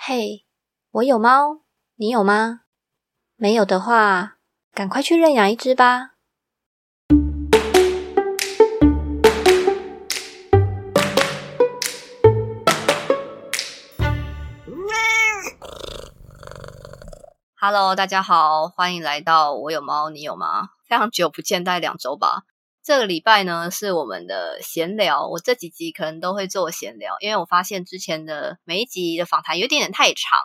嘿，我有猫，你有吗？没有的话，赶快去认养一只吧。Hello，大家好，欢迎来到我有猫，你有吗？非常久不见，大概两周吧。这个礼拜呢是我们的闲聊，我这几集可能都会做闲聊，因为我发现之前的每一集的访谈有点点太长，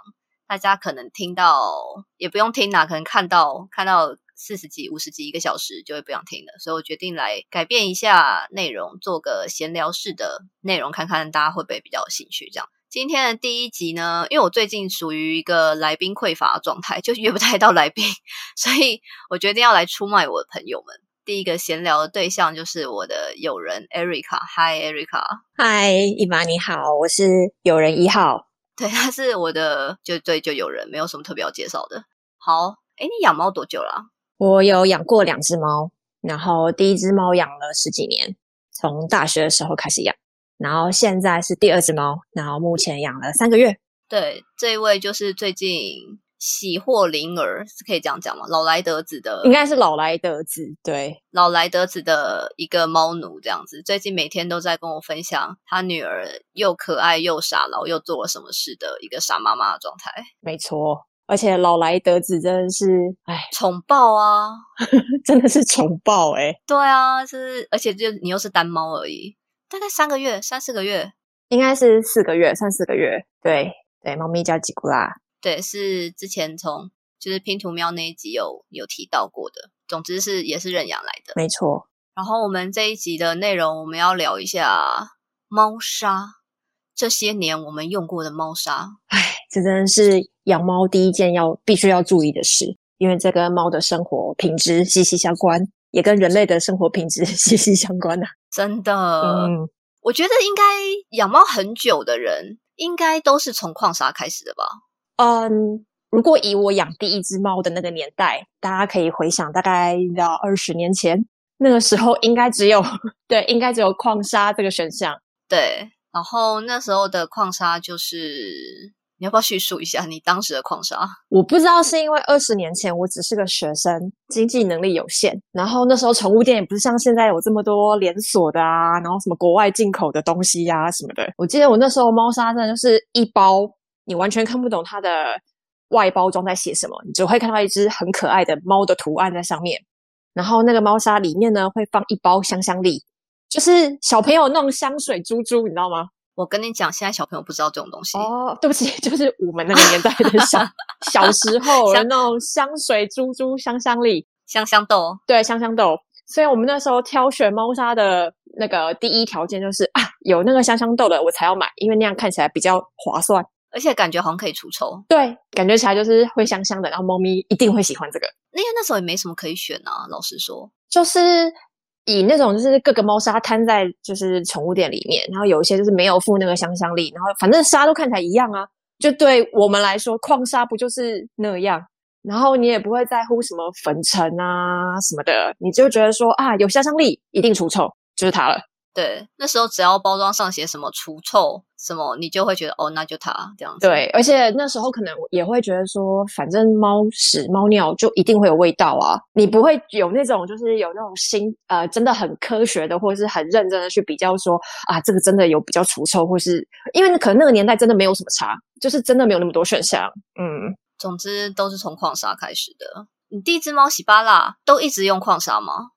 大家可能听到也不用听啦，可能看到看到四十集、五十集、一个小时就会不想听了，所以我决定来改变一下内容，做个闲聊式的内容，看看大家会不会比较有兴趣。这样。今天的第一集呢，因为我最近属于一个来宾匮乏的状态，就约不太到来宾，所以我决定要来出卖我的朋友们。第一个闲聊的对象就是我的友人 Erica。Hi Erica，嗨，伊玛你好，我是友人一号。对，他是我的，就对，就友人，没有什么特别要介绍的。好，哎，你养猫多久了？我有养过两只猫，然后第一只猫养了十几年，从大学的时候开始养。然后现在是第二只猫，然后目前养了三个月。对，这一位就是最近喜获麟儿，是可以这样讲吗？老来得子的，应该是老来得子，对，老来得子的一个猫奴这样子。最近每天都在跟我分享他女儿又可爱又傻，然后又做了什么事的一个傻妈妈的状态。没错，而且老来得子真的是，哎，宠爆啊，真的是宠爆哎。对啊，是，而且就你又是单猫而已。大概三个月，三四个月，应该是四个月，三四个月。对对，猫咪叫吉古拉。对，是之前从就是拼图喵那一集有有提到过的。总之是也是认养来的，没错。然后我们这一集的内容，我们要聊一下猫砂。这些年我们用过的猫砂，唉，这真的是养猫第一件要必须要注意的事，因为这跟猫的生活品质息息相关。也跟人类的生活品质 息息相关呐，真的。嗯，我觉得应该养猫很久的人，应该都是从矿砂开始的吧？嗯，如果以我养第一只猫的那个年代，大家可以回想，大概到二十年前，那个时候应该只有对，应该只有矿砂这个选项。对，然后那时候的矿砂就是。你要不要叙述一下你当时的矿砂？我不知道是因为二十年前我只是个学生，经济能力有限，然后那时候宠物店也不是像现在有这么多连锁的啊，然后什么国外进口的东西呀什么的。我记得我那时候猫砂真的就是一包，你完全看不懂它的外包装在写什么，你只会看到一只很可爱的猫的图案在上面。然后那个猫砂里面呢会放一包香香粒，就是小朋友那种香水珠珠，你知道吗？我跟你讲，现在小朋友不知道这种东西哦。对不起，就是我们那个年代的小 小时候的那种香水、珠珠、香香粒、香香豆。对，香香豆。所以我们那时候挑选猫砂的那个第一条件就是啊，有那个香香豆的我才要买，因为那样看起来比较划算，而且感觉好像可以除臭。对，感觉起来就是会香香的，然后猫咪一定会喜欢这个。因为那时候也没什么可以选啊，老实说，就是。以那种就是各个猫砂摊在就是宠物店里面，然后有一些就是没有附那个香香力，然后反正沙都看起来一样啊。就对我们来说，矿砂不就是那样？然后你也不会在乎什么粉尘啊什么的，你就觉得说啊，有香香力一定除臭，就是它了。对，那时候只要包装上写什么除臭什么，你就会觉得哦，那就它这样子。对，而且那时候可能也会觉得说，反正猫屎猫尿就一定会有味道啊，你不会有那种就是有那种心呃，真的很科学的或者是很认真的去比较说啊，这个真的有比较除臭，或是因为可能那个年代真的没有什么差，就是真的没有那么多选项。嗯，总之都是从矿砂开始的。你第一只猫喜巴拉都一直用矿砂吗？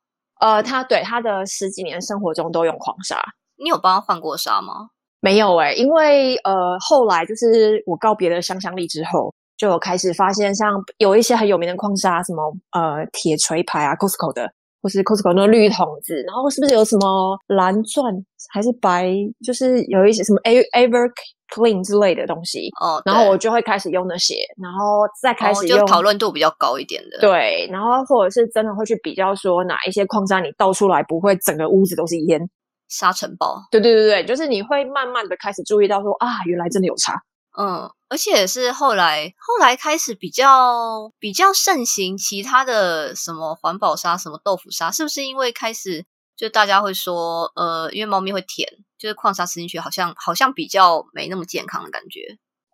呃，他对他的十几年生活中都用矿砂，你有帮他换过砂吗？没有哎，因为呃，后来就是我告别了香香力之后，就开始发现像有一些很有名的矿砂，什么呃铁锤牌啊，Costco 的，或是 Costco 那绿桶子，然后是不是有什么蓝钻还是白，就是有一些什么 Ever。clean 之类的东西哦，然后我就会开始用那些，然后再开始用讨论度比较高一点的。对，然后或者是真的会去比较说哪一些矿砂你倒出来不会整个屋子都是烟，沙尘暴。对对对对，就是你会慢慢的开始注意到说啊，原来真的有差。嗯，而且是后来后来开始比较比较盛行其他的什么环保沙、什么豆腐沙，是不是因为开始？就大家会说，呃，因为猫咪会舔，就是矿砂吃进去好像好像比较没那么健康的感觉。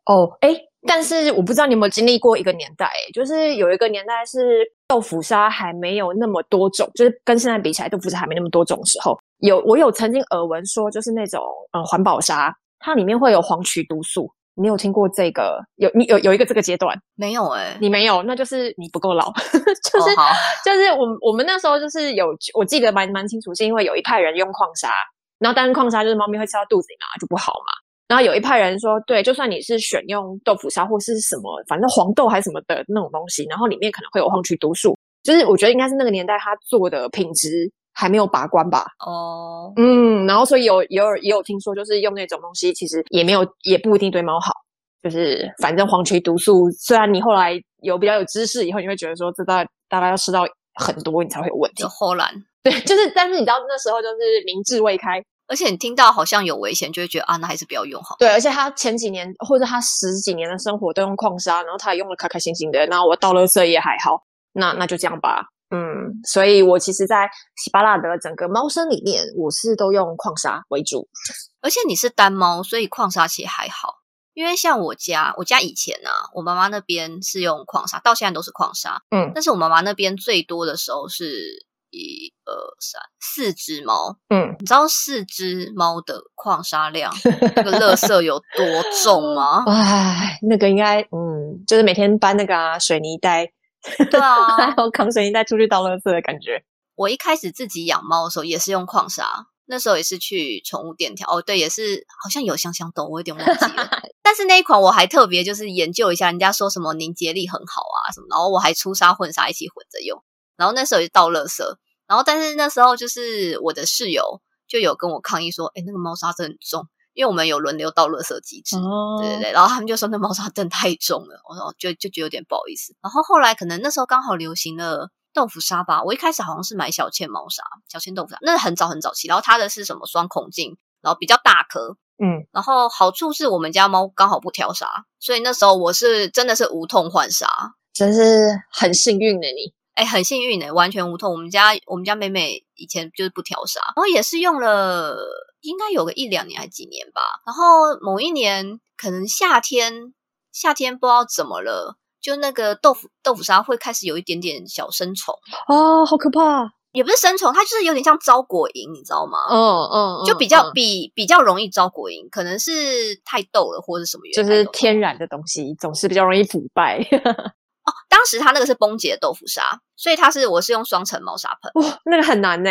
哦，哎，但是我不知道你有没有经历过一个年代，就是有一个年代是豆腐沙还没有那么多种，就是跟现在比起来，豆腐沙还没那么多种时候，有我有曾经耳闻说，就是那种呃环保沙，它里面会有黄曲毒素。你有听过这个？有你有有一个这个阶段没有？哎，你没有，那就是你不够老。就是就是我我们那时候就是有，我记得蛮蛮清楚，是因为有一派人用矿砂，然后但是矿砂就是猫咪会吃到肚子里嘛，就不好嘛。然后有一派人说，对，就算你是选用豆腐砂或是什么，反正黄豆还是什么的那种东西，然后里面可能会有黄曲毒素，就是我觉得应该是那个年代他做的品质还没有把关吧。哦，嗯，然后所以有有也有听说，就是用那种东西，其实也没有也不一定对猫好，就是反正黄曲毒素，虽然你后来有比较有知识以后，你会觉得说这大大概要吃到很多，你才会有问题。后来对，就是但是你知道那时候就是明智未开。而且你听到好像有危险，就会觉得啊，那还是不要用好。对，而且他前几年或者他十几年的生活都用矿砂，然后他也用的开开心心的，那我倒垃圾也还好，那那就这样吧。嗯，所以我其实，在喜巴拉的整个猫生里面，我是都用矿砂为主。而且你是单猫，所以矿砂其实还好。因为像我家，我家以前呢，我妈妈那边是用矿砂，到现在都是矿砂。嗯，但是我妈妈那边最多的时候是。一二三，四只猫。嗯，你知道四只猫的矿砂量，那个垃圾有多重吗？哎，那个应该，嗯，就是每天搬那个水泥袋，对啊，还有扛水泥袋出去倒垃圾的感觉。我一开始自己养猫的时候也是用矿砂，那时候也是去宠物店挑。哦，对，也是好像有香香豆，我有点忘记了。但是那一款我还特别就是研究一下，人家说什么凝结力很好啊什么，然后我还粗砂混砂一起混着用。然后那时候就倒垃圾，然后但是那时候就是我的室友就有跟我抗议说：“哎，那个猫砂真的很重，因为我们有轮流倒垃圾机制，对对对。”然后他们就说那猫砂真太重了，我说就就觉得有点不好意思。然后后来可能那时候刚好流行了豆腐砂吧，我一开始好像是买小倩猫砂、小倩豆腐砂，那是很早很早期。然后它的是什么双孔径，然后比较大颗，嗯。然后好处是我们家猫刚好不挑沙，所以那时候我是真的是无痛换砂，真是很幸运的你。哎，很幸运的，完全无痛。我们家我们家美美以前就是不挑沙，然后也是用了应该有个一两年还几年吧。然后某一年可能夏天夏天不知道怎么了，就那个豆腐豆腐沙会开始有一点点小生虫哦，好可怕！也不是生虫，它就是有点像招果蝇，你知道吗？嗯嗯，就比较比比较容易招果蝇，可能是太逗了或者什么原因，就是天然的东西总是比较容易腐败。哦，当时它那个是崩解豆腐砂，所以它是我是用双层猫砂盆。哇，那个很难呢。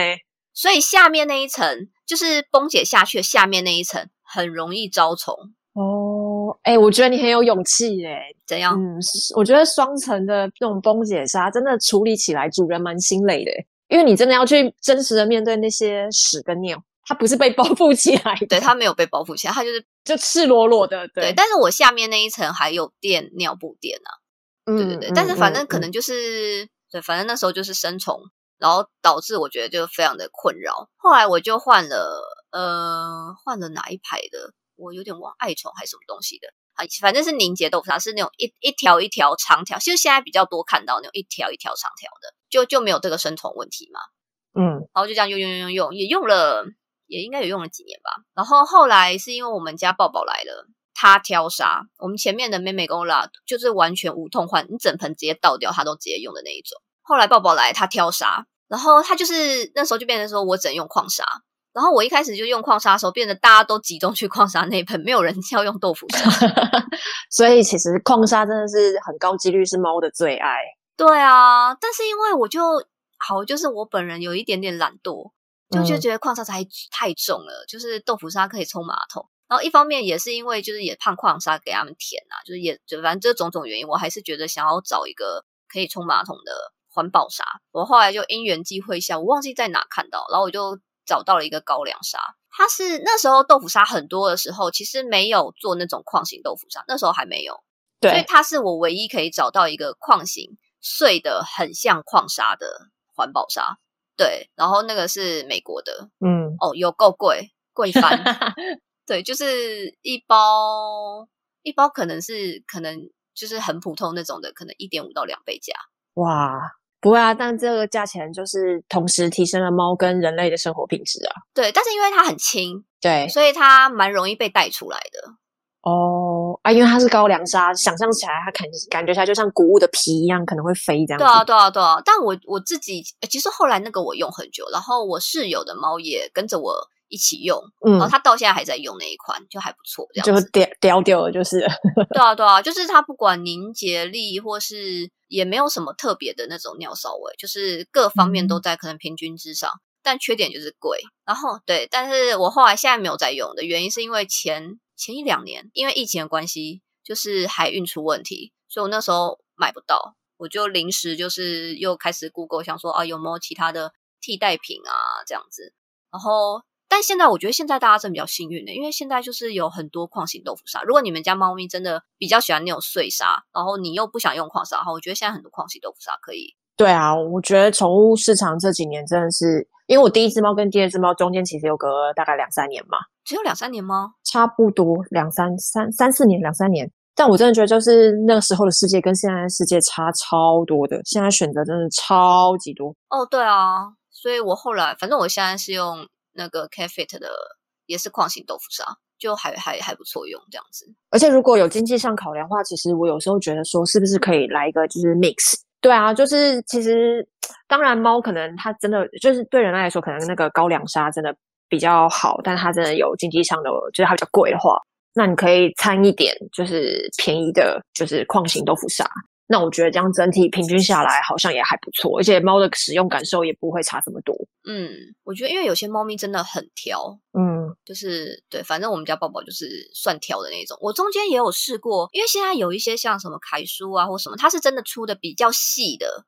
所以下面那一层就是崩解下去的下面那一层很容易招虫。哦，哎，我觉得你很有勇气哎。怎样？嗯，我觉得双层的那种崩解沙真的处理起来主人蛮心累的，因为你真的要去真实的面对那些屎跟尿，它不是被包覆起来，对，它没有被包覆起来，它就是就赤裸裸的。对，但是我下面那一层还有垫尿布垫啊。对对对，但是反正可能就是对，反正那时候就是生虫，然后导致我觉得就非常的困扰。后来我就换了，呃，换了哪一排的？我有点忘，爱宠还是什么东西的？啊，反正是凝结豆腐，它是那种一一条一条长条，其实现在比较多看到那种一条一条长条的，就就没有这个生虫问题嘛。嗯，然后就这样用用用用用，也用了，也应该也用了几年吧。然后后来是因为我们家抱抱来了。他挑沙，我们前面的妹妹跟我拉就是完全无痛换，你整盆直接倒掉，他都直接用的那一种。后来抱抱来，他挑沙，然后他就是那时候就变成说我只能用矿砂，然后我一开始就用矿砂的时候，变得大家都集中去矿砂那盆，没有人要用豆腐砂。所以其实矿砂真的是很高几率是猫的最爱。对啊，但是因为我就好，就是我本人有一点点懒惰，就就觉得矿砂太太重了，就是豆腐砂可以冲马桶。然后一方面也是因为就是也怕矿砂给他们舔啊，就是也就反正这种种原因，我还是觉得想要找一个可以冲马桶的环保沙。我后来就因缘际会下，我忘记在哪看到，然后我就找到了一个高粱沙。它是那时候豆腐沙很多的时候，其实没有做那种矿型豆腐沙，那时候还没有。对，所以它是我唯一可以找到一个矿型碎的很像矿沙的环保沙。对，然后那个是美国的，嗯，哦，有够贵，贵翻。对，就是一包一包，可能是可能就是很普通那种的，可能一点五到两倍价。哇，不会啊，但这个价钱就是同时提升了猫跟人类的生活品质啊。对，但是因为它很轻，对，所以它蛮容易被带出来的。哦，啊，因为它是高粱沙，想象起来它感感觉起来就像谷物的皮一样，可能会飞这样子。对啊，对啊，对啊。但我我自己其实后来那个我用很久，然后我室友的猫也跟着我一起用，嗯然后他到现在还在用那一款，就还不错，这样就掉掉掉了，就是。对啊，对啊，就是它不管凝结力或是也没有什么特别的那种尿骚味，就是各方面都在可能平均之上。但缺点就是贵，然后对，但是我后来现在没有在用的原因是因为前前一两年因为疫情的关系，就是海运出问题，所以我那时候买不到，我就临时就是又开始 Google 想说啊有没有其他的替代品啊这样子，然后但现在我觉得现在大家真比较幸运的，因为现在就是有很多矿型豆腐砂，如果你们家猫咪真的比较喜欢那种碎沙，然后你又不想用矿砂，哈，我觉得现在很多矿型豆腐砂可以。对啊，我觉得宠物市场这几年真的是。因为我第一只猫跟第二只猫中间其实有隔大概两三年嘛，只有两三年吗？差不多两三三三四年，两三年。但我真的觉得，就是那个时候的世界跟现在的世界差超多的，现在选择真的超级多。哦，对啊，所以我后来反正我现在是用那个 c a f e t 的，也是矿型豆腐砂，就还还还不错用这样子。而且如果有经济上考量的话，其实我有时候觉得说，是不是可以来一个就是 mix。对啊，就是其实，当然猫可能它真的就是对人类来说，可能那个高粱沙真的比较好，但它真的有经济上的，就是它比较贵的话，那你可以掺一点，就是便宜的，就是矿型豆腐砂。那我觉得这样整体平均下来好像也还不错，而且猫的使用感受也不会差这么多。嗯，我觉得因为有些猫咪真的很挑，嗯，就是对，反正我们家宝宝就是算挑的那种。我中间也有试过，因为现在有一些像什么楷书啊或什么，它是真的出的比较细的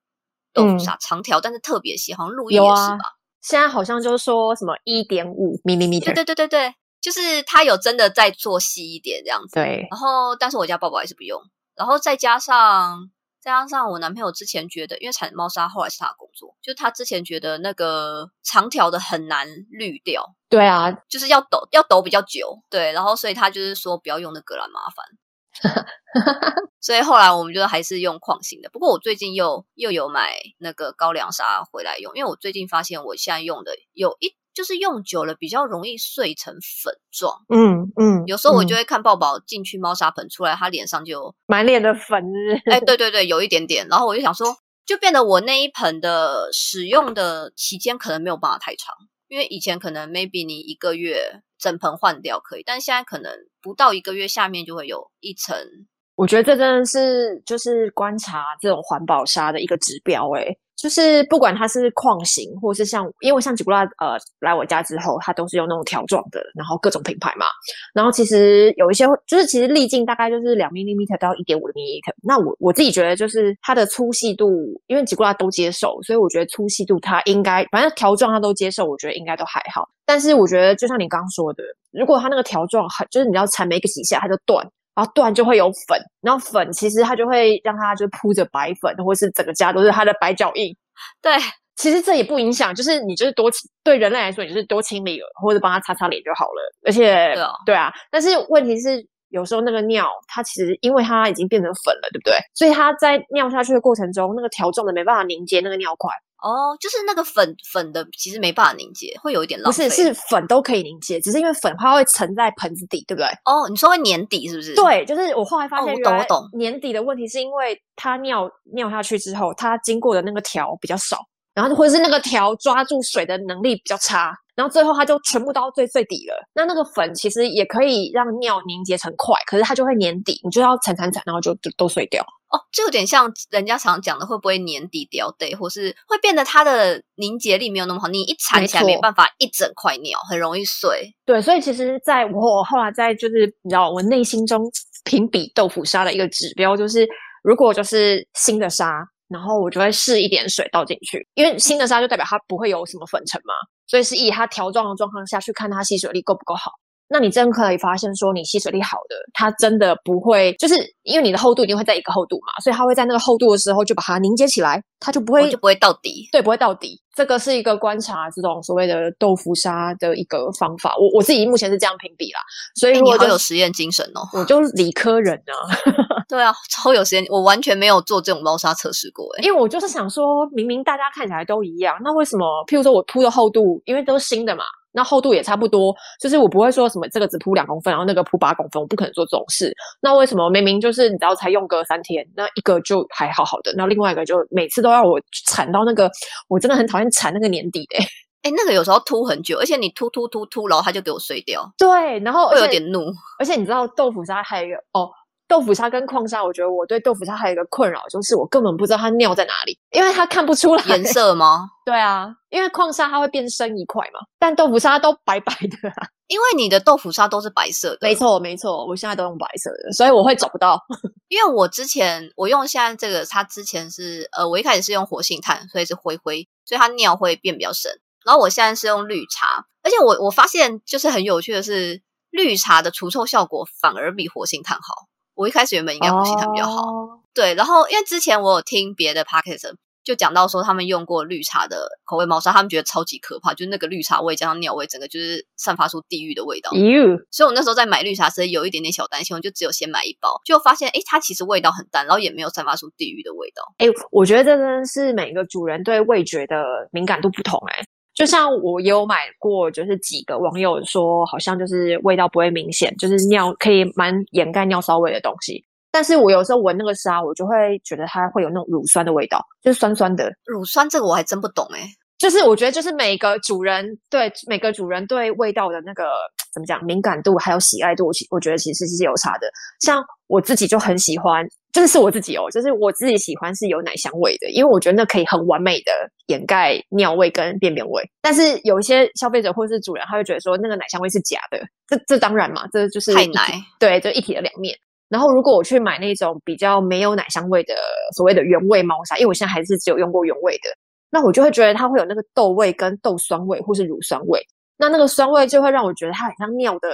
豆腐砂，长条，但是特别细，好像路易也是吧？现在好像就是说什么一点五米米米，对对对对对，就是它有真的在做细一点这样子。对，然后但是我家宝宝还是不用。然后再加上，再加上我男朋友之前觉得，因为铲猫砂后来是他的工作，就他之前觉得那个长条的很难滤掉。对啊，就是要抖，要抖比较久。对，然后所以他就是说不要用那个了，麻烦。所以后来我们就还是用矿型的。不过我最近又又有买那个高粱砂回来用，因为我最近发现我现在用的有一。就是用久了比较容易碎成粉状，嗯嗯，有时候我就会看抱抱进去猫砂盆出来，他脸上就满脸的粉，哎，对对对，有一点点，然后我就想说，就变得我那一盆的使用的期间可能没有办法太长，因为以前可能 maybe 你一个月整盆换掉可以，但现在可能不到一个月，下面就会有一层。我觉得这真的是就是观察这种环保沙的一个指标，哎。就是不管它是矿型，或是像，因为像吉古拉，呃，来我家之后，它都是用那种条状的，然后各种品牌嘛。然后其实有一些，就是其实粒径大概就是两 mm 到一点五 mm。那我我自己觉得，就是它的粗细度，因为吉古拉都接受，所以我觉得粗细度它应该，反正条状它都接受，我觉得应该都还好。但是我觉得，就像你刚刚说的，如果它那个条状很，就是你要缠没个几下它就断。然后断就会有粉，然后粉其实它就会让它就铺着白粉，或是整个家都是它的白脚印。对，其实这也不影响，就是你就是多对人类来说，你就是多清理或者帮它擦擦脸就好了。而且，对啊，但是问题是有时候那个尿它其实因为它已经变成粉了，对不对？所以它在尿下去的过程中，那个条状的没办法凝结那个尿块。哦，就是那个粉粉的，其实没办法凝结，会有一点浪费。不是，是粉都可以凝结，只是因为粉它会沉在盆子底，对不对？哦，你说会粘底是不是？对，就是我后来发现，我懂我懂。粘底的问题是因为它尿尿下去之后，它经过的那个条比较少，然后或者是那个条抓住水的能力比较差。然后最后它就全部到最最底了。那那个粉其实也可以让尿凝结成块，可是它就会粘底，你就要铲铲铲，然后就就都碎掉。哦，这有点像人家常讲的，会不会粘底掉对，或是会变得它的凝结力没有那么好，你一铲起来没办法一整块尿，很容易碎。对，所以其实在我后来在就是你知道我内心中评比豆腐沙的一个指标，就是如果就是新的沙，然后我就会试一点水倒进去，因为新的沙就代表它不会有什么粉尘嘛。所以是以它条状的状况下去看它吸水力够不够好。那你真可以发现说，你吸水力好的，它真的不会，就是因为你的厚度一定会在一个厚度嘛，所以它会在那个厚度的时候就把它凝结起来，它就不会就不会到底，对，不会到底。这个是一个观察这种所谓的豆腐沙的一个方法。我我自己目前是这样评比啦，所以你好有实验精神哦，我就理科人啊，对啊，超有实验，我完全没有做这种猫砂测试过，因为我就是想说，明明大家看起来都一样，那为什么，譬如说我铺的厚度，因为都是新的嘛。那厚度也差不多，就是我不会说什么这个只铺两公分，然后那个铺八公分，我不可能做这种事。那为什么明明就是你知道才用个三天，那一个就还好好的，那另外一个就每次都要我铲到那个，我真的很讨厌铲那个年底的、哎，那个有时候凸很久，而且你凸凸凸凸，然后它就给我碎掉，对，然后会有点怒。而且你知道豆腐沙还有哦，豆腐沙跟矿沙，我觉得我对豆腐沙还有一个困扰，就是我根本不知道它尿在哪里，因为它看不出来颜。色吗？对啊，因为矿沙它会变深一块嘛，但豆腐沙都白白的、啊。因为你的豆腐沙都是白色的，没错，没错，我现在都用白色的，所以我会找不到。因为我之前我用现在这个，它之前是呃，我一开始是用活性炭，所以是灰灰，所以它尿会变比较深。然后我现在是用绿茶，而且我我发现就是很有趣的是，绿茶的除臭效果反而比活性炭好。我一开始原本应该活性炭比较好，哦对。然后因为之前我有听别的 podcast 就讲到说，他们用过绿茶的口味猫砂，他们觉得超级可怕，就是那个绿茶味加上尿味，整个就是散发出地狱的味道。所以我那时候在买绿茶时有一点点小担心，我就只有先买一包，就发现诶它其实味道很淡，然后也没有散发出地狱的味道。哎、我觉得这真的是每个主人对味觉的敏感度不同、哎，就像我也有买过，就是几个网友说，好像就是味道不会明显，就是尿可以蛮掩盖尿骚味的东西。但是我有时候闻那个沙，我就会觉得它会有那种乳酸的味道，就是酸酸的。乳酸这个我还真不懂诶就是我觉得，就是每个主人对每个主人对味道的那个怎么讲敏感度还有喜爱度，其我觉得其实是有差的。像我自己就很喜欢，这是我自己哦，就是我自己喜欢是有奶香味的，因为我觉得那可以很完美的掩盖尿味跟便便味。但是有一些消费者或是主人，他会觉得说那个奶香味是假的，这这当然嘛，这就是太奶，对，就一体的两面。然后，如果我去买那种比较没有奶香味的所谓的原味猫砂，因为我现在还是只有用过原味的，那我就会觉得它会有那个豆味跟豆酸味或是乳酸味。那那个酸味就会让我觉得它很像尿的，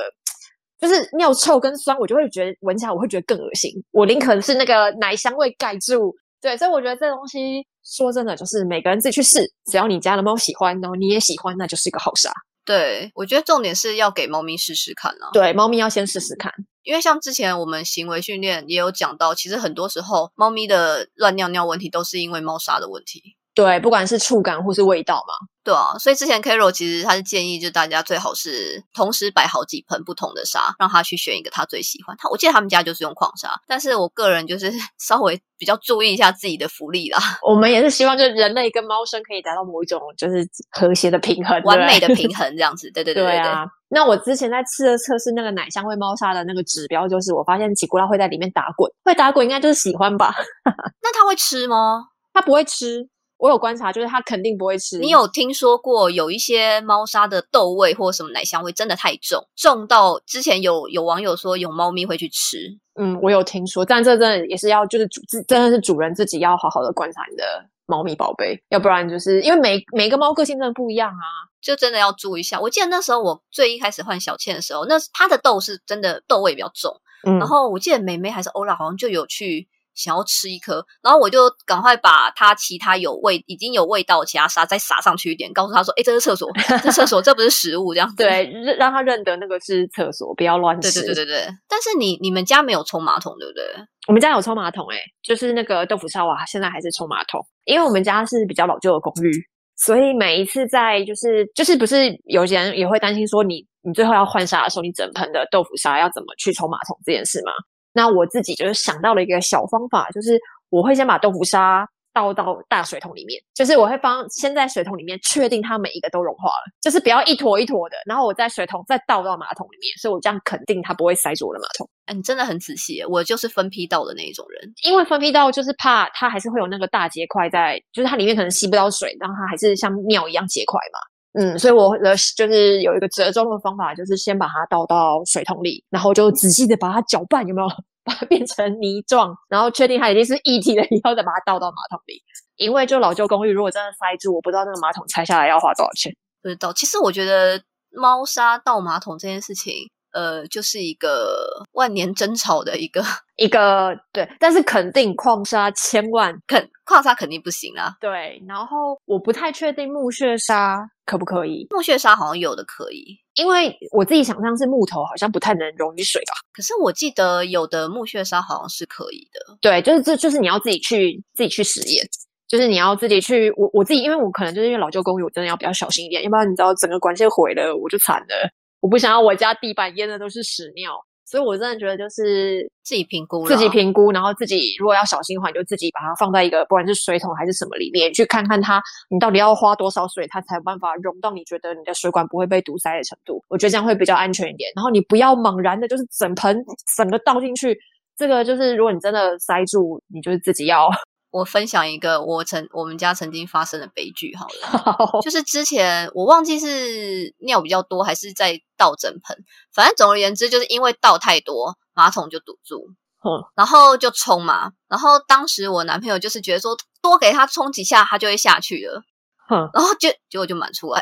就是尿臭跟酸，我就会觉得闻起来我会觉得更恶心。我宁可是那个奶香味盖住。对，所以我觉得这东西说真的，就是每个人自己去试，只要你家的猫喜欢，然后你也喜欢，那就是一个好沙。对我觉得重点是要给猫咪试试看啊。对，猫咪要先试试看。因为像之前我们行为训练也有讲到，其实很多时候猫咪的乱尿尿问题都是因为猫砂的问题。对，不管是触感或是味道嘛。对啊，所以之前 Carol 其实他是建议，就大家最好是同时摆好几盆不同的沙，让他去选一个他最喜欢。他我记得他们家就是用矿沙，但是我个人就是 稍微比较注意一下自己的福利啦，我们也是希望，就是人类跟猫生可以达到某一种就是和谐的平衡，完美的平衡这样子。对对对对对啊。那我之前在吃的测试那个奶香味猫砂的那个指标，就是我发现吉古拉会在里面打滚，会打滚应该就是喜欢吧？那它会吃吗？它不会吃，我有观察，就是它肯定不会吃。你有听说过有一些猫砂的豆味或什么奶香味真的太重，重到之前有有网友说有猫咪会去吃。嗯，我有听说，但这真的也是要就是主自真的是主人自己要好好的观察你的猫咪宝贝，要不然就是因为每每个猫个性真的不一样啊。就真的要注意一下。我记得那时候我最一开始换小倩的时候，那它的豆是真的豆味比较重，嗯，然后我记得美美还是欧拉好像就有去想要吃一颗，然后我就赶快把它其他有味已经有味道的其他沙再撒上去一点，告诉他说：“哎，这是厕所，这是厕所，这不是食物。”这样子。对，认让他认得那个是厕所，不要乱吃。对对对对。但是你你们家没有冲马桶，对不对？我们家有冲马桶、欸，就是那个豆腐沙瓦，现在还是冲马桶，因为我们家是比较老旧的公寓，所以每一次在就是就是不是有些人也会担心说你你最后要换沙的时候，你整盆的豆腐沙要怎么去冲马桶这件事吗？那我自己就是想到了一个小方法，就是我会先把豆腐沙倒到大水桶里面，就是我会帮先在水桶里面确定它每一个都融化了，就是不要一坨一坨的，然后我在水桶再倒到马桶里面，所以我这样肯定它不会塞住我的马桶。哎，你真的很仔细，我就是分批倒的那一种人。因为分批倒就是怕它还是会有那个大结块在，就是它里面可能吸不到水，然后它还是像尿一样结块嘛。嗯，所以我的就是有一个折中的方法，就是先把它倒到水桶里，然后就仔细的把它搅拌，有没有把它变成泥状，然后确定它已经是液体了以后，再把它倒到马桶里。因为就老旧公寓，如果真的塞住，我不知道那个马桶拆下来要花多少钱。不知道，其实我觉得猫砂倒马桶这件事情，呃，就是一个万年争吵的一个，一个对，但是肯定矿砂千万肯矿砂肯定不行啦。对，然后我不太确定木屑砂可不可以，木屑沙好像有的可以，因为我自己想象是木头，好像不太能溶于水吧？可是我记得有的木屑沙好像是可以的。对，就是这就是你要自己去自己去实验。就是你要自己去，我我自己，因为我可能就是因为老旧公寓，我真的要比较小心一点，要不然你知道整个管线毁了，我就惨了。我不想要我家地板淹的都是屎尿，所以我真的觉得就是自己评估，自己评估，然后自己如果要小心的话，你就自己把它放在一个不管是水桶还是什么里面，去看看它，你到底要花多少水，它才有办法融到你觉得你的水管不会被堵塞的程度。我觉得这样会比较安全一点。然后你不要猛然的，就是整盆整个倒进去，这个就是如果你真的塞住，你就是自己要。我分享一个我曾我们家曾经发生的悲剧，好了，就是之前我忘记是尿比较多还是在倒整盆，反正总而言之，就是因为倒太多，马桶就堵住，嗯，然后就冲嘛，然后当时我男朋友就是觉得说多给他冲几下，他就会下去了，嗯，然后就结果就满出来，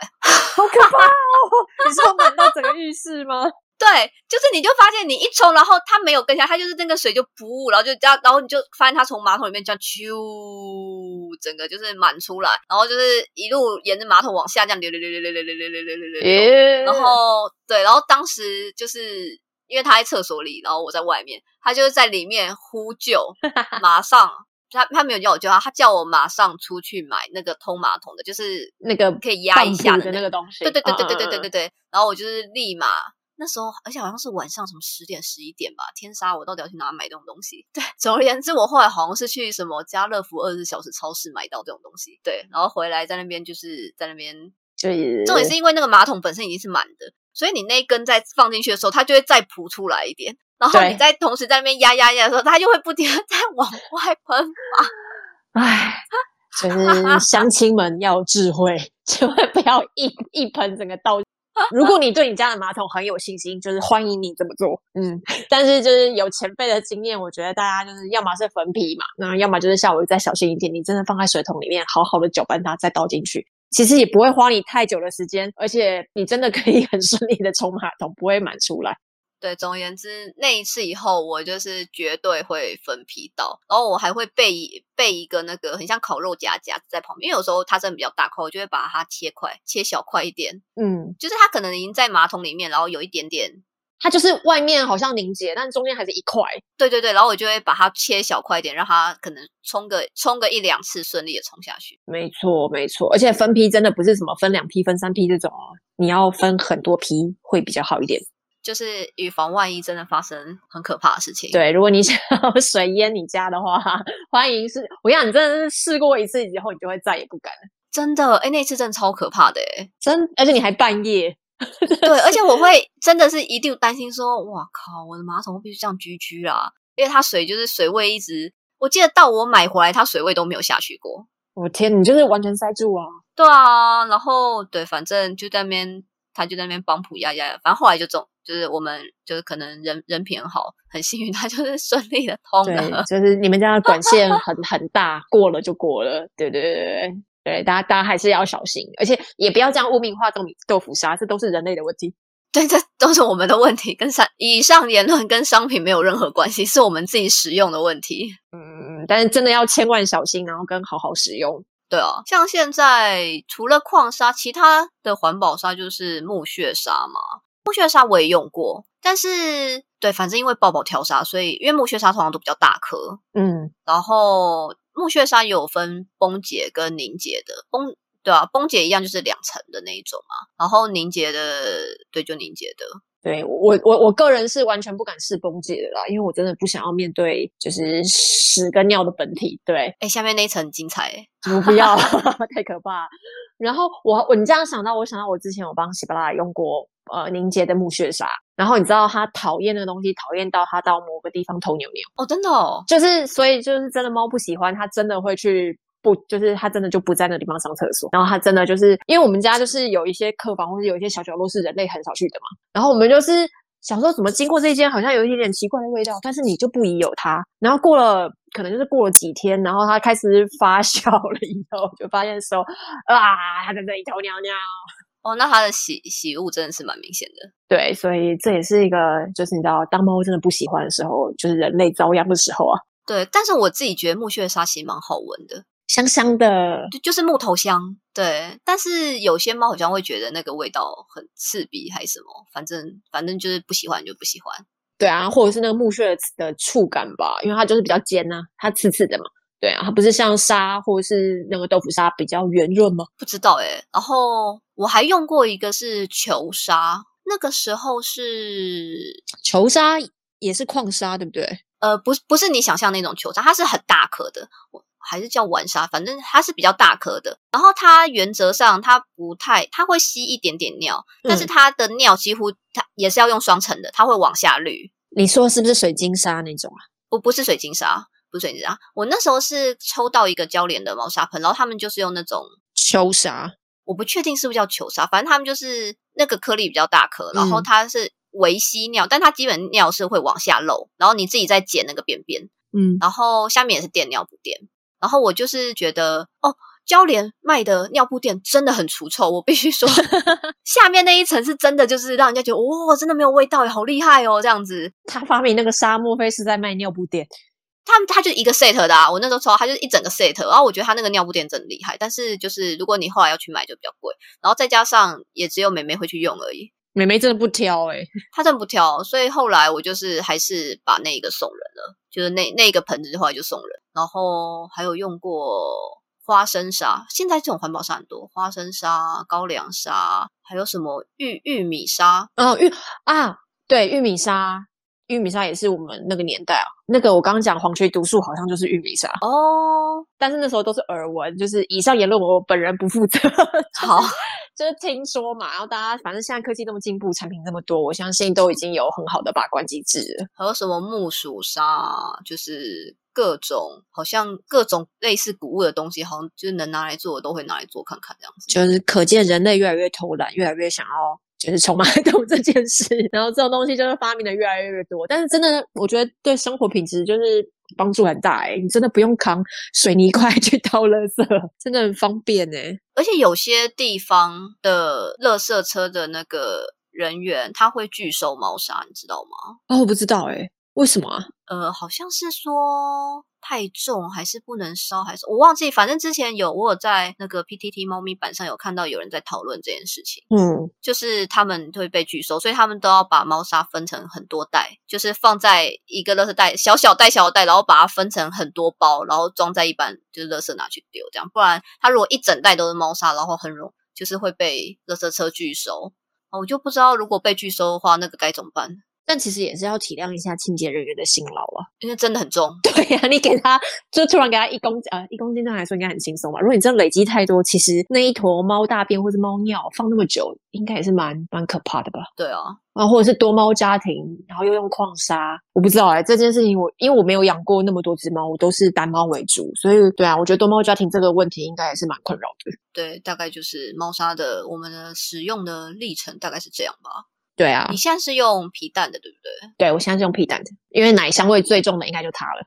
好可怕哦！你说满到整个浴室吗？对，就是你就发现你一冲，然后它没有跟下，它就是那个水就不，然后就这样，然后你就发现它从马桶里面这样啾，整个就是满出来，然后就是一路沿着马桶往下这样流流流流流流流流流流流，然后对，然后当时就是因为他在厕所里，然后我在外面，他就是在里面呼救，马上他他没有叫我救他，他叫我马上出去买那个通马桶的，就是那个可以压一下的那个东西，对对对对对对对对对，然后我就是立马。那时候，而且好像是晚上，什么十点、十一点吧。天杀，我到底要去哪买这种东西？对，总而言之，我后来好像是去什么家乐福二十四小时超市买到这种东西。对，然后回来在那边就是在那边，对，重点是因为那个马桶本身已经是满的，所以你那一根再放进去的时候，它就会再扑出来一点。然后你再同时在那边压压压的时候，它就会不停的 在往外喷发。唉，就是乡亲们要智慧，千万不要一一盆整个倒。如果你对你家的马桶很有信心，就是欢迎你这么做。嗯，但是就是有前辈的经验，我觉得大家就是要么是粉皮嘛，那要么就是下午再小心一点，你真的放在水桶里面，好好的搅拌它，再倒进去，其实也不会花你太久的时间，而且你真的可以很顺利的冲马桶，不会满出来。对，总而言之，那一次以后，我就是绝对会分批倒，然后我还会备备一个那个很像烤肉夹夹在旁边，因为有时候它真的比较大块，我就会把它切块，切小块一点。嗯，就是它可能已经在马桶里面，然后有一点点，它就是外面好像凝结，但中间还是一块。对对对，然后我就会把它切小块一点，让它可能冲个冲个一两次顺利的冲下去。没错没错，而且分批真的不是什么分两批、分三批这种哦，你要分很多批会比较好一点。就是预防万一真的发生很可怕的事情。对，如果你 想要水淹你家的话，欢迎是。我讲你真的是试过一次以后，你就会再也不敢了。真的，哎，那次真的超可怕的，哎，真，而且你还半夜。对，而且我会真的是一定担心说，哇靠，我的马桶必须这样居居啦，因为它水就是水位一直，我记得到我买回来，它水位都没有下去过。我天，你就是完全塞住啊！对啊，然后对，反正就在那边，他就在那边帮浦压压，反正后来就中。就是我们就是可能人人品很好，很幸运，他就是 顺利的通了。就是你们家的管线很很大，过了就过了。对对对对对，大家大家还是要小心，而且也不要这样污名化豆米豆腐沙，这都是人类的问题。对，这都是我们的问题，跟商以上言论跟商品没有任何关系，是我们自己使用的问题。嗯但是真的要千万小心，然后跟好好使用。对啊，像现在除了矿砂，其他的环保砂就是木屑砂嘛。木屑砂我也用过，但是对，反正因为爆爆跳砂，所以因为木屑沙通常都比较大颗，嗯，然后木屑沙有分崩解跟凝结的，崩对啊，崩解一样就是两层的那一种嘛，然后凝结的对，就凝结的，对我我我个人是完全不敢试崩解的啦，因为我真的不想要面对就是屎跟尿的本体，对，哎，下面那一层很精彩，我不要，太可怕。然后我我你这样想到，我想到我之前有帮喜巴拉用过。呃，凝结的木屑沙，然后你知道他讨厌那个东西，讨厌到他到某个地方偷牛牛哦，真的哦，就是所以就是真的猫不喜欢，它真的会去不，就是它真的就不在那地方上厕所，然后它真的就是因为我们家就是有一些客房或者有一些小角落是人类很少去的嘛，然后我们就是想说怎么经过这间好像有一点点奇怪的味道，但是你就不疑有它，然后过了可能就是过了几天，然后它开始发 酵了以后，就发现说啊，它在这里偷尿尿。哦，那它的洗洗物真的是蛮明显的。对，所以这也是一个，就是你知道，当猫真的不喜欢的时候，就是人类遭殃的时候啊。对，但是我自己觉得木屑沙其实蛮好闻的，香香的，就就是木头香。对，但是有些猫好像会觉得那个味道很刺鼻，还是什么，反正反正就是不喜欢就不喜欢。对啊，或者是那个木屑的触感吧，因为它就是比较尖呐，它刺刺的嘛。对啊，它不是像沙或是那个豆腐沙比较圆润吗？不知道诶、然后我还用过一个是球沙，那个时候是 球沙也是矿沙，对不对？呃，不是不是你想象那种球沙，它是很大颗的，我还是叫玩沙，反正它是比较大颗的。然后它原则上它不太，它会吸一点点尿，但是嗯它的尿几乎它也是要用双层的，它会往下滤，你说是不是水晶沙那种啊？不不是水晶沙，不是水晶沙。我那时候是抽到一个交联的猫砂盆，然后他们就是用那种。球砂，我不确定是不是叫球砂，反正他们就是那个颗粒比较大颗，然后嗯它是微吸尿，但它基本尿是会往下漏，然后你自己再捡那个便便，嗯，然后下面也是垫尿布垫，然后我就是觉得哦。交联卖的尿布垫真的很除臭，我必须说，下面那一层是真的，就是让人家觉得哇、真的没有味道耶，好厉害哦，这样子。他发明那个沙，莫非是在卖尿布垫？他们他就一个 set 的啊，我那时候抽到它就是一整个 set，然后我觉得它那个尿布垫真的厉害，但是就是如果你后来要去买就比较贵，然后再加上也只有妹妹会去用而已，妹妹真的不挑哎、她真的不挑，所以后来我就是还是把那一个送人了，就是那那个盆子后来就送人，然后还有用过花生沙，现在这种环保沙很多，花生沙、高粱沙，还有什么玉玉米沙，哦，玉啊，对，玉米沙，玉米沙也是我们那个年代啊。那个我刚刚讲黄曲毒素好像就是玉米沙，哦，但是那时候都是耳闻，就是以上言论我本人不负责。好，就是听说嘛，然后大家反正现在科技那么进步，产品这么多，我相信都已经有很好的把关机制了。还有什么木薯沙，就是各种好像各种类似谷物的东西，好像就是能拿来做的都会拿来做看看这样子。就是可见人类越来越偷懒，越来越想要就是充满爱懂 这件事，然后这种东西就是发明的越来越多。但是真的，我觉得对生活品质就是帮助很大诶、你真的不用扛水泥块去倒垃圾，真的很方便欸诶、而且有些地方的垃圾车的那个人员，他会拒收猫砂，你知道吗？哦，我不知道诶、为什么啊？呃，好像是说太重，还是不能烧，还是我忘记。反正之前有我有在那个 PTT 猫咪版上有看到有人在讨论这件事情。嗯，就是他们会被拒收，所以他们都要把猫砂分成很多袋，就是放在一个垃圾袋，小小袋小袋，然后把它分成很多包，然后装在一般就是垃圾拿去丢，这样不然它如果一整袋都是猫砂，然后很容就是会被垃圾车拒收。哦我就不知道如果被拒收的话，那个该怎么办？但其实也是要体谅一下清洁人员的辛劳啊。因为真的很重。对呀、你给他就突然给他一公呃一公斤，对他来说应该很轻松吧？如果你真的累积太多，其实那一坨猫大便或是猫尿放那么久，应该也是蛮蛮可怕的吧？对啊，啊，或者是多猫家庭，然后又用矿砂，我不知道哎、这件事情我因为我没有养过那么多只猫，我都是单猫为主，所以对啊，我觉得多猫家庭这个问题应该也是蛮困扰的。对，大概就是猫砂的我们的使用的历程大概是这样吧。对啊你，现在是用皮蛋的，对不对？对我现在是用皮蛋的，因为奶香味最重的应该就它了。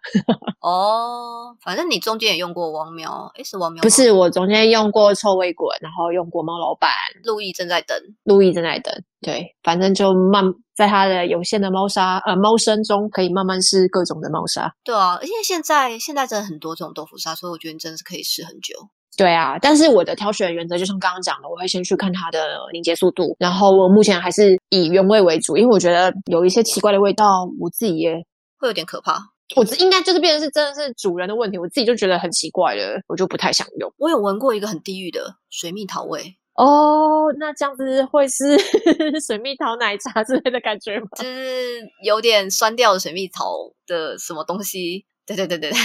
哦，反正你中间也用过王喵，诶，是王喵？不是，我中间用过臭味滚，然后用过猫老板，路易正在等。路易正在等。对，反正就慢在它的有限的猫砂呃猫生中，可以慢慢试各种的猫砂。对啊，而且现在现在真的很多这种豆腐砂，所以我觉得你真的是可以试很久。对啊，但是我的挑选原则就像刚刚讲的，我会先去看它的凝结速度，然后我目前还是以原味为主，因为我觉得有一些奇怪的味道，我自己也会有点可怕。我这应该就是变成是真的是主人的问题，我自己就觉得很奇怪了，我就不太想用。我有闻过一个很地狱的水蜜桃味，哦，那这样子会是 水蜜桃奶茶之类的感觉吗？就是有点酸掉的水蜜桃的什么东西。对对对对对，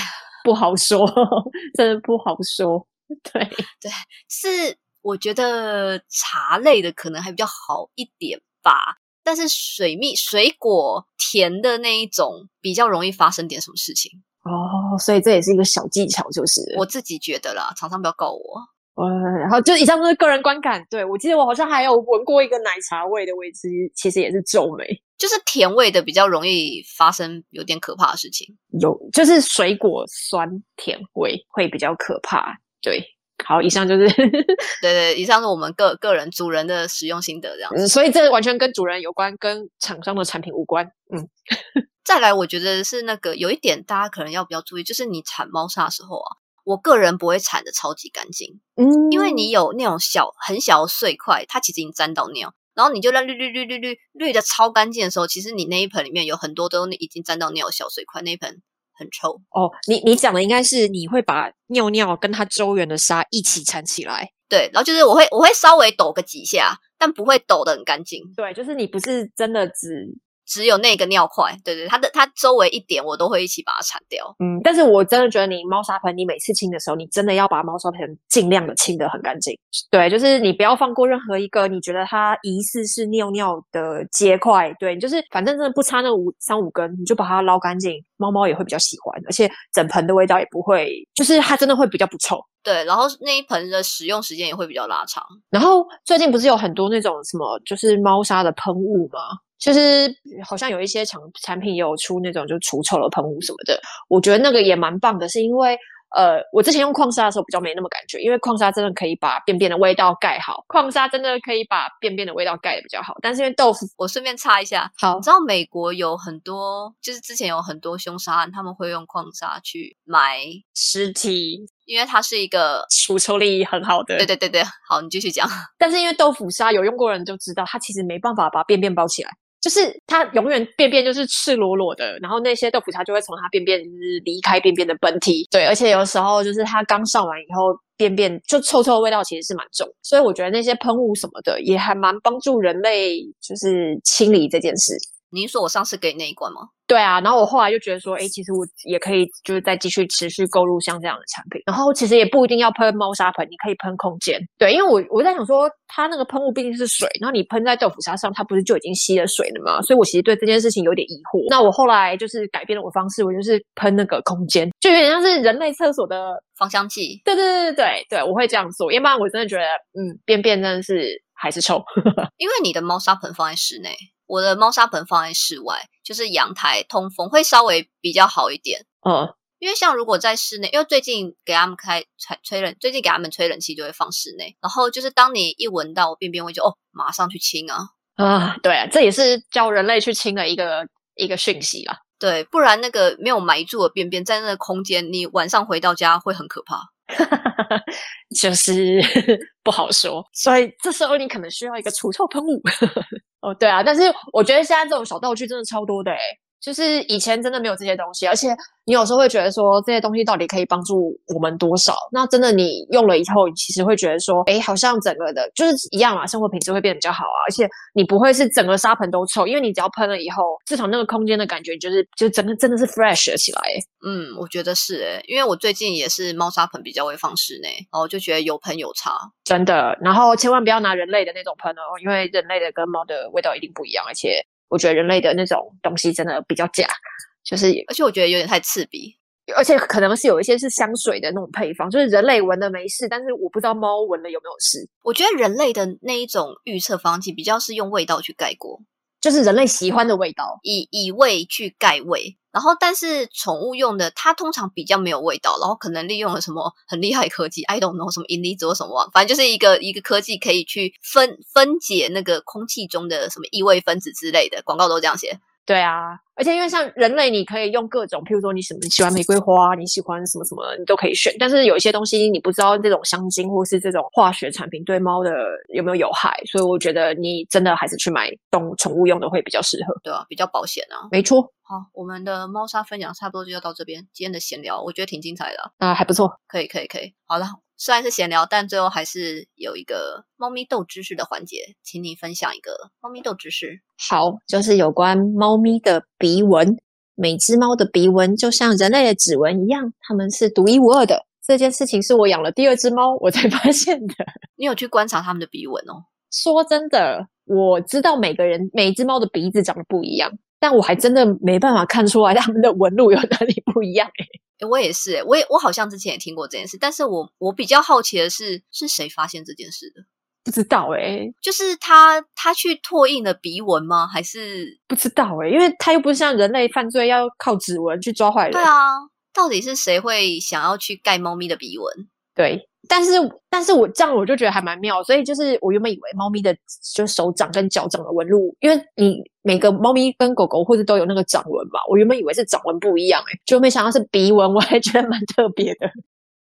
不好说，真的不好说。对对，是我觉得茶类的可能还比较好一点吧。但是水蜜水果甜的那一种比较容易发生点什么事情，哦，所以这也是一个小技巧，就是我自己觉得啦，厂商不要告我。呃，然后就以上都是个人观感。对我记得我好像还有闻过一个奶茶味的，我也是其实也是皱眉，就是甜味的比较容易发生有点可怕的事情。有就是水果酸甜味会比较可怕。对，好，以上就是，对对，以上是我们个个人主人的使用心得这样。嗯所以这完全跟主人有关，跟厂商的产品无关。嗯，再来，我觉得是那个有一点大家可能要比较注意，就是你铲猫砂的时候啊，我个人不会铲的超级干净，嗯因为你有那种小很小的碎块，它其实已经沾到尿。然后你就让滤滤滤滤滤滤的超干净的时候，其实你那一盆里面有很多都已经沾到尿小碎块，那一盆很臭。哦，你你讲的应该是你会把尿尿跟它周圆的沙一起缠起来。对，然后就是我会我会稍微抖个几下，但不会抖得很干净。对，就是你不是真的只只有那个尿块，对对，它的它周围一点我都会一起把它铲掉。嗯，但是我真的觉得你猫砂盆，你每次清的时候，你真的要把猫砂盆尽量的清的很干净。对，就是你不要放过任何一个你觉得它疑似是尿尿的结块。对，就是反正真的不差那五三五根，你就把它捞干净，猫猫也会比较喜欢，而且整盆的味道也不会，就是它真的会比较不臭。对，然后那一盆的使用时间也会比较拉长。然后最近不是有很多那种什么，就是猫砂的喷雾吗？就是好像有一些产产品也有出那种就除臭的喷雾什么的，我觉得那个也蛮棒的，是因为呃，我之前用矿砂的时候比较没那么感觉，因为矿砂真的可以把便便的味道盖好，矿砂真的可以把便便的味道盖的比较好。但是因为豆腐，我顺便插一下，好你知道美国有很多，就是之前有很多凶杀案，他们会用矿砂去埋，尸体因为它是一个，除臭力很好的，对对对对，好，你继续讲。但是因为豆腐砂有用过的人就知道，它其实没办法把便便包起来，就是它永远便便就是赤裸裸的，然后那些豆腐渣就会从它便便就是离开便便的本体。对，而且有时候就是它刚上完以后，便便就臭臭的味道其实是蛮重，所以我觉得那些喷雾什么的也还蛮帮助人类就是清理这件事。您说我上次给你那一罐吗？对啊，然后我后来就觉得说，哎，其实我也可以就是再继续持续购入像这样的产品，然后其实也不一定要喷猫砂盆，你可以喷空间。对，因为我我在想说，它那个喷雾毕竟是水，然后你喷在豆腐砂上，它不是就已经吸了水了吗？所以我其实对这件事情有点疑惑。那我后来就是改变了我方式，我就是喷那个空间，就有点像是人类厕所的芳香剂。对对对对对对，我会这样做，要不然我真的觉得，嗯，便便真的是还是臭。因为你的猫砂盆放在室内，我的猫砂盆放在室外，就是阳台通风会稍微比较好一点。嗯，因为像如果在室内，因为最近给他们开吹吹冷，最近给他们吹冷气就会放室内，然后就是当你一闻到便便味就哦，马上去清啊，啊，对啊，这也是教人类去清的一个一个讯息啦。对，不然那个没有埋住的便便在那个空间，你晚上回到家会很可怕。就是 不好说，所以这时候你可能需要一个除臭喷雾。哦，对啊，但是我觉得现在这种小道具真的超多的诶就是以前真的没有这些东西，而且你有时候会觉得说这些东西到底可以帮助我们多少？那真的你用了以后，你其实会觉得说，哎，好像整个的就是一样啊，生活品质会变得比较好啊，而且你不会是整个沙盆都臭，因为你只要喷了以后，至少那个空间的感觉就是就整个真的是 fresh 了起来。嗯，我觉得是诶，因为我最近也是猫砂盆比较会放室内，然后就觉得有喷有差。真的，然后千万不要拿人类的那种喷哦，因为人类的跟猫的味道一定不一样，而且我觉得人类的那种东西真的比较假，就是而且我觉得有点太刺鼻。而且可能是有一些是香水的那种配方，就是人类闻的没事，但是我不知道猫闻了有没有事，我觉得人类的那一种预测方剂比较是用味道去盖过，就是人类喜欢的味道。以以味去盖味。然后，但是宠物用的，它通常比较没有味道，然后可能利用了什么很厉害科技，I don't know 什么银离子或什么，反正就是一个一个科技可以去分分解那个空气中的什么异味分子之类的，广告都这样写。对啊，而且因为像人类，你可以用各种，譬如说你什么你喜欢玫瑰花，你喜欢什么什么，你都可以选。但是有一些东西你不知道这种香精或是这种化学产品对猫的有没有有害，所以我觉得你真的还是去买动宠物用的会比较适合。对啊，比较保险啊。没错，好，我们的猫砂分享差不多就要到这边，今天的闲聊我觉得挺精彩的啊、啊、还不错。可以可以可以。好了，虽然是闲聊，但最后还是有一个猫咪斗知识的环节，请你分享一个猫咪斗知识。好，就是有关猫咪的鼻纹。每只猫的鼻纹就像人类的指纹一样，它们是独一无二的。这件事情是我养了第二只猫我才 发现的。你有去观察它们的鼻纹哦？说真的，我知道每个人每只猫的鼻子长得不一样，但我还真的没办法看出来它们的纹路有哪里不一样、欸。诶我也是诶，我也我好像之前也听过这件事，但是我我比较好奇的是，是谁发现这件事的？不知道哎、就是他他去拓印了鼻纹吗？还是不知道哎、因为他又不是像人类犯罪要靠指纹去抓坏人。对啊？到底是谁会想要去盖猫咪的鼻纹？对，但是但是我这样我就觉得还蛮妙，所以就是我原本以为猫咪的就手掌跟脚掌的纹路，因为你每个猫咪跟狗狗或者都有那个掌纹嘛，我原本以为是掌纹不一样、欸，就没想到是鼻纹，我还觉得蛮特别的。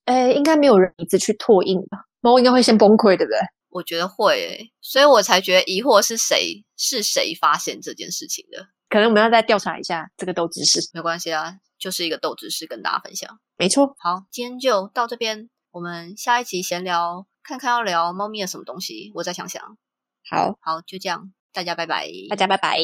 哎，应该没有人一直去拓印吧？猫应该会先崩溃，对不对？我觉得会诶，所以我才觉得疑惑是谁是谁发现这件事情的。可能我们要再调查一下这个斗知识。没关系啊，就是一个豆知识跟大家分享。没错，好，今天就到这边，我们下一集闲聊，看看要聊猫咪的什么东西，我再想想。好，好，就这样，大家拜拜。大家拜拜。